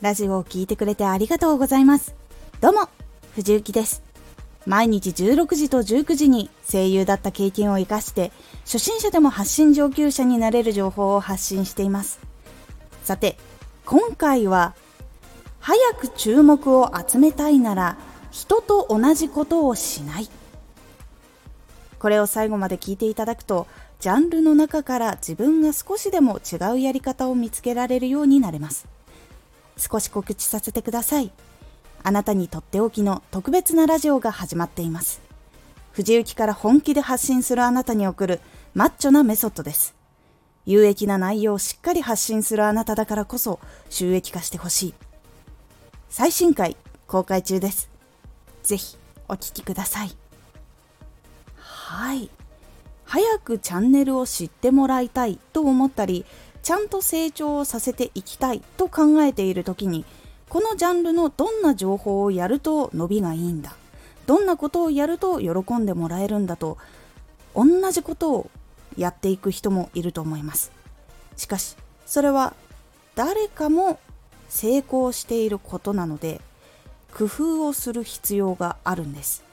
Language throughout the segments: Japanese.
ラジオを聴いてくれてありがとうございます。どうも、藤幸です。毎日16時と19時に声優だった経験を活かして、初心者でも発信上級者になれる情報を発信しています。さて、今回は、早く注目を集めたいなら、人と同じことをしない。これを最後まで聞いていただくと、ジャンルの中から自分が少しでも違うやり方を見つけられるようになれます。少し告知させてください。あなたにとっておきの特別なラジオが始まっています。藤雪から本気で発信するあなたに送るマッチョなメソッドです。有益な内容をしっかり発信するあなただからこそ収益化してほしい。最新回公開中です。ぜひお聴きください。はい。早くチャンネルを知ってもらいたいと思ったり、ちゃんと成長をさせていきたいと考えている時にこのジャンルのどんな情報をやると伸びがいいんだ。どんなことをやると喜んでもらえるんだと同じことをやっていく人もいると思います。しかしそれは誰かも成功していることなので工夫をする必要があるんです。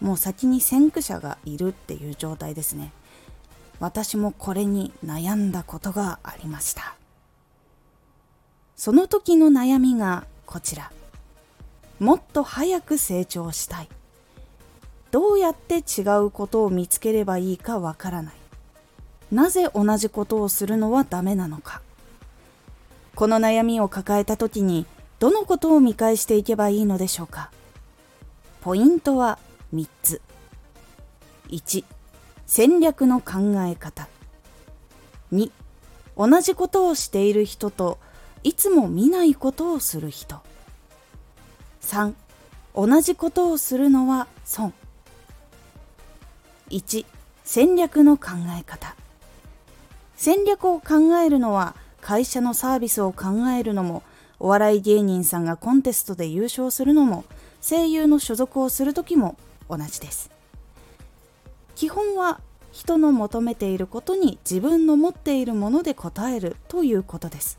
もう先に先駆者がいるっていう状態ですね。私もこれに悩んだことがありました。その時の悩みがこちら。もっと早く成長したい。どうやって違うことを見つければいいかわからない。なぜ同じことをするのはダメなのか。この悩みを抱えた時にどのことを見返していけばいいのでしょうか。ポイントは3つ。1戦略の考え方。2同じことをしている人といつも見ないことをする人。3同じことをするのは損。1戦略の考え方。戦略を考えるのは会社のサービスを考えるのもお笑い芸人さんがコンテストで優勝するのも声優の所属をする時も同じです。基本は人の求めていることに自分の持っているもので答えるということです。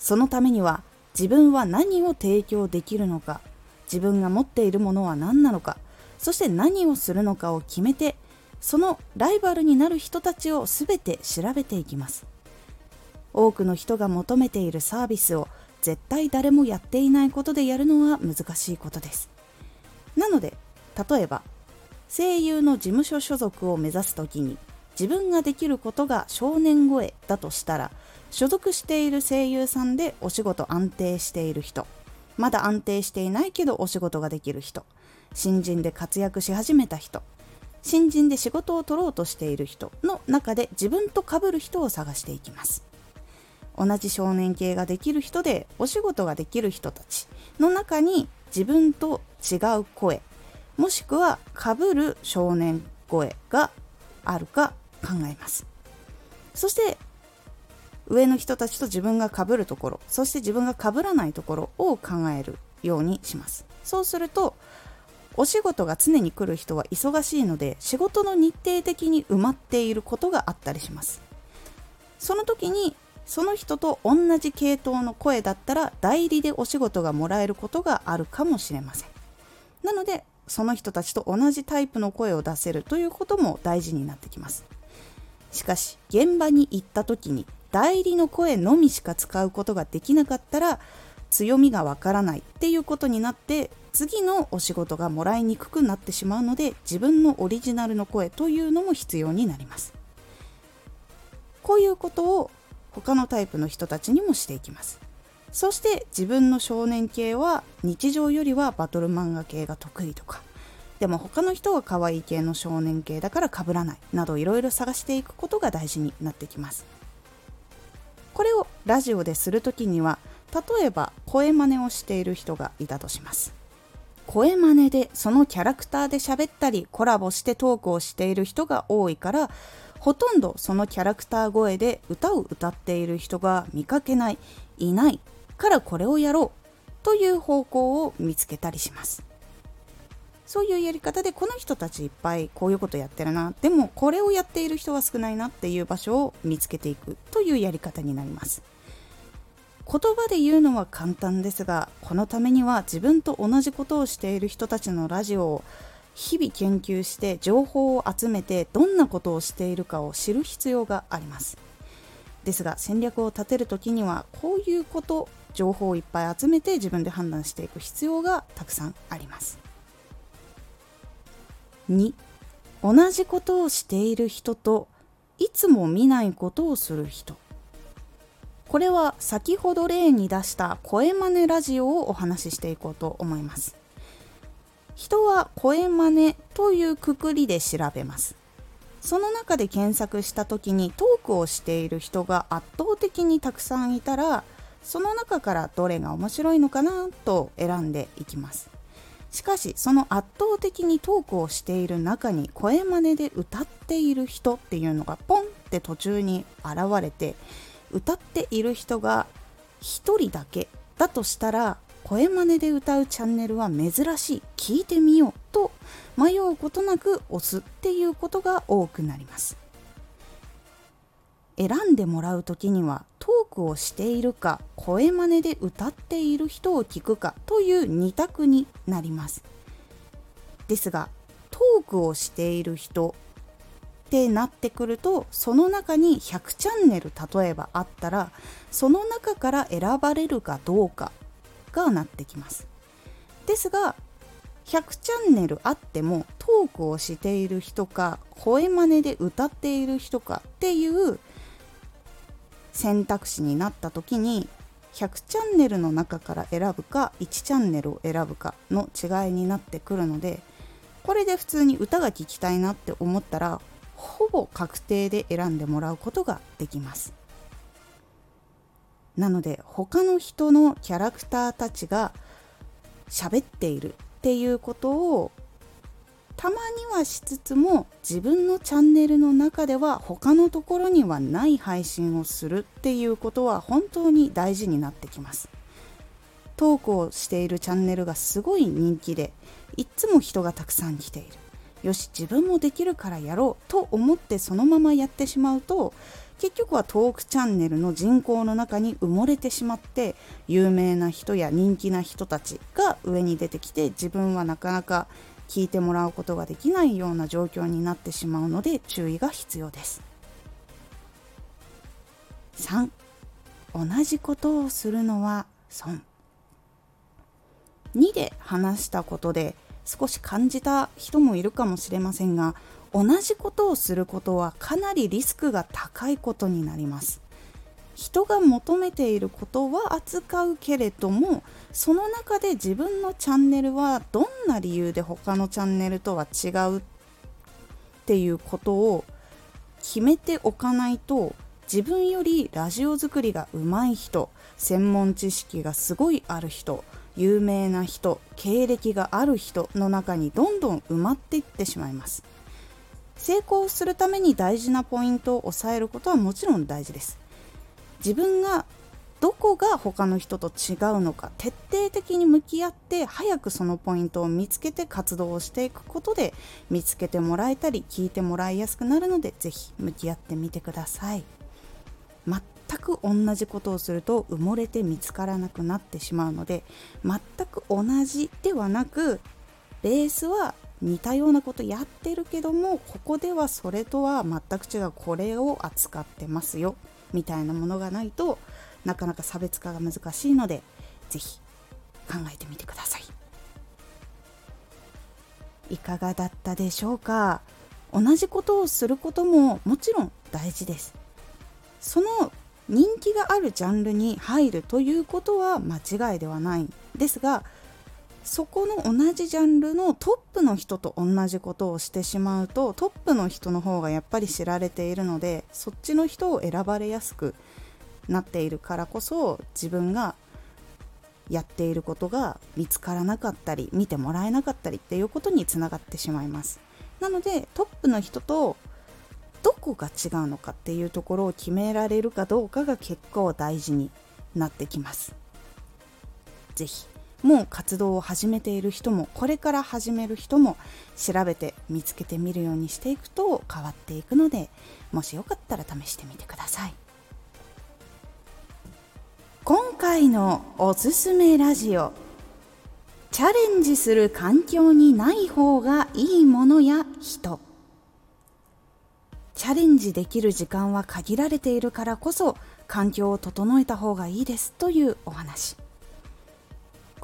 そのためには自分は何を提供できるのか自分が持っているものは何なのかそして何をするのかを決めてそのライバルになる人たちを全て調べていきます。多くの人が求めているサービスを絶対誰もやっていないことでやるのは難しいことです。なので例えば声優の事務所所属を目指す時に自分ができることが少年声だとしたら所属している声優さんでお仕事安定している人。まだ安定していないけどお仕事ができる人。新人で活躍し始めた人。新人で仕事を取ろうとしている人。の中で自分と被る人を探していきます。同じ少年系ができる人でお仕事ができる人たちの中に自分と違う声もしくはかぶる少年声があるか考えます。そして上の人たちと自分がかぶるところそして自分がかぶらないところを考えるようにします。そうするとお仕事が常に来る人は忙しいので仕事の日程的に埋まっていることがあったりします。その時にその人と同じ系統の声だったら代理でお仕事がもらえることがあるかもしれません。なのでその人たちと同じタイプの声を出せるということも大事になってきます。しかし現場に行った時に代理の声のみしか使うことができなかったら強みがわからないっていうことになって次のお仕事がもらいにくくなってしまうので自分のオリジナルの声というのも必要になります。こういうことを他のタイプの人たちにもしていきます。そして自分の少年系は日常よりはバトル漫画系が得意とか。でも他の人は可愛い系の少年系だから被らないなどいろいろ探していくことが大事になってきます。これをラジオでする時には例えば声真似をしている人がいたとします。声真似でそのキャラクターで喋ったりコラボしてトークをしている人が多いからほとんどそのキャラクター声で歌を歌っている人が見かけないいないからこれをやろうという方向を見つけたりします。そういうやり方でこの人たちいっぱいこういうことやってるな。でもこれをやっている人は少ないなっていう場所を見つけていくというやり方になります。言葉で言うのは簡単ですがこのためには自分と同じことをしている人たちのラジオを日々研究して情報を集めてどんなことをしているかを知る必要があります。ですが戦略を立てる時にはこういうこと情報をいっぱい集めて自分で判断していく必要がたくさんあります。2同じことをしている人といつも見ないことをする人。これは先ほど例に出した声真似ラジオをお話ししていこうと思います。人は声真似というくくりで調べます。その中で検索した時にトークをしている人が圧倒的にたくさんいたらその中からどれが面白いのかなと選んでいきます。しかしその圧倒的にトークをしている中に声真似で歌っている人っていうのがポンって途中に現れて歌っている人が1人だけだとしたら声真似で歌うチャンネルは珍しい。聞いてみようと迷うことなく押すっていうことが多くなります。選んでもらう時にはトークをしているか声真似で歌っている人を聞くかという2択になります。ですがトークをしている人ってなってくるとその中に100チャンネル例えばあったらその中から選ばれるかどうかがなってきます。ですが100チャンネルあってもトークをしている人か声真似で歌っている人かっていう選択肢になった時に100チャンネルの中から選ぶか1チャンネルを選ぶかの違いになってくるのでこれで普通に歌が聴きたいなって思ったらほぼ確定で選んでもらうことができます。なので他の人のキャラクターたちが喋っているっていうことをたまにはしつつも自分のチャンネルの中では他のところにはない配信をするっていうことは本当に大事になってきます。トークをしているチャンネルがすごい人気でいっつも人がたくさん来ている。よし自分もできるからやろうと思ってそのままやってしまうと結局はトークチャンネルの人口の中に埋もれてしまって有名な人や人気な人たちが上に出てきて自分はなかなか聞いてもらうことができないような状況になってしまうので注意が必要です。3同じことをするのは損。2で話したことで少し感じた人もいるかもしれませんが同じことをすることはかなりリスクが高いことになります。人が求めていることは扱うけれどもその中で自分のチャンネルはどんな理由で他のチャンネルとは違うっていうことを決めておかないと自分よりラジオ作りが上手い人専門知識がすごいある人有名な人経歴がある人の中にどんどん埋まっていってしまいます。成功するために大事なポイントを押さえることはもちろん大事です。自分がどこが他の人と違うのか徹底的に向き合って早くそのポイントを見つけて活動をしていくことで見つけてもらえたり聞いてもらいやすくなるので是非向き合ってみてください。全く同じことをすると埋もれて見つからなくなってしまうので全く同じではなくベースは似たようなことやってるけどもここではそれとは全く違うこれを扱ってますよ。みたいなものがないとなかなか差別化が難しいので是非考えてみてください。いかがだったでしょうか？同じことをすることももちろん大事です。その人気があるジャンルに入るということは間違いではないですがそこの同じジャンルのトップの人と同じことをしてしまうとトップの人の方がやっぱり知られているのでそっちの人を選ばれやすくなっているからこそ自分がやっていることが見つからなかったり見てもらえなかったりっていうことにつながってしまいます。なのでトップの人とどこが違うのかっていうところを決められるかどうかが結構大事になってきます。是非もう活動を始めている人もこれから始める人も調べて見つけてみるようにしていくと変わっていくのでもしよかったら試してみてください。今回のおすすめラジオチャレンジする環境にない方がいいものや人。チャレンジできる時間は限られているからこそ環境を整えた方がいいですというお話。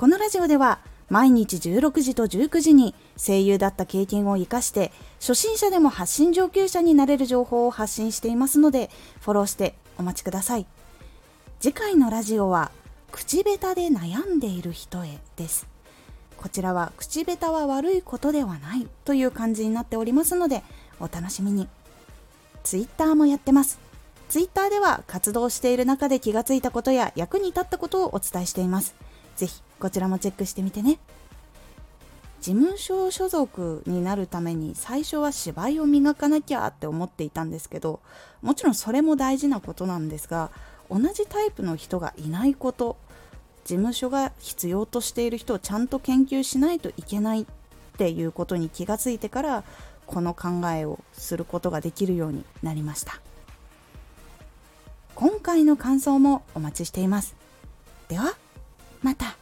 このラジオでは毎日16時と19時に声優だった経験を生かして初心者でも発信上級者になれる情報を発信していますのでフォローしてお待ちください。次回のラジオは口下手で悩んでいる人へです。こちらは口下手は悪いことではないという感じになっておりますのでお楽しみに。Twitter もやってます。Twitter では活動している中で気がついたことや役に立ったことをお伝えしています。ぜひこちらもチェックしてみてね。事務所所属になるために最初は芝居を磨かなきゃって思っていたんですけどもちろんそれも大事なことなんですが同じタイプの人がいないこと事務所が必要としている人をちゃんと研究しないといけないっていうことに気がついてからこの考えをすることができるようになりました。今回の感想もお待ちしています。ではまた。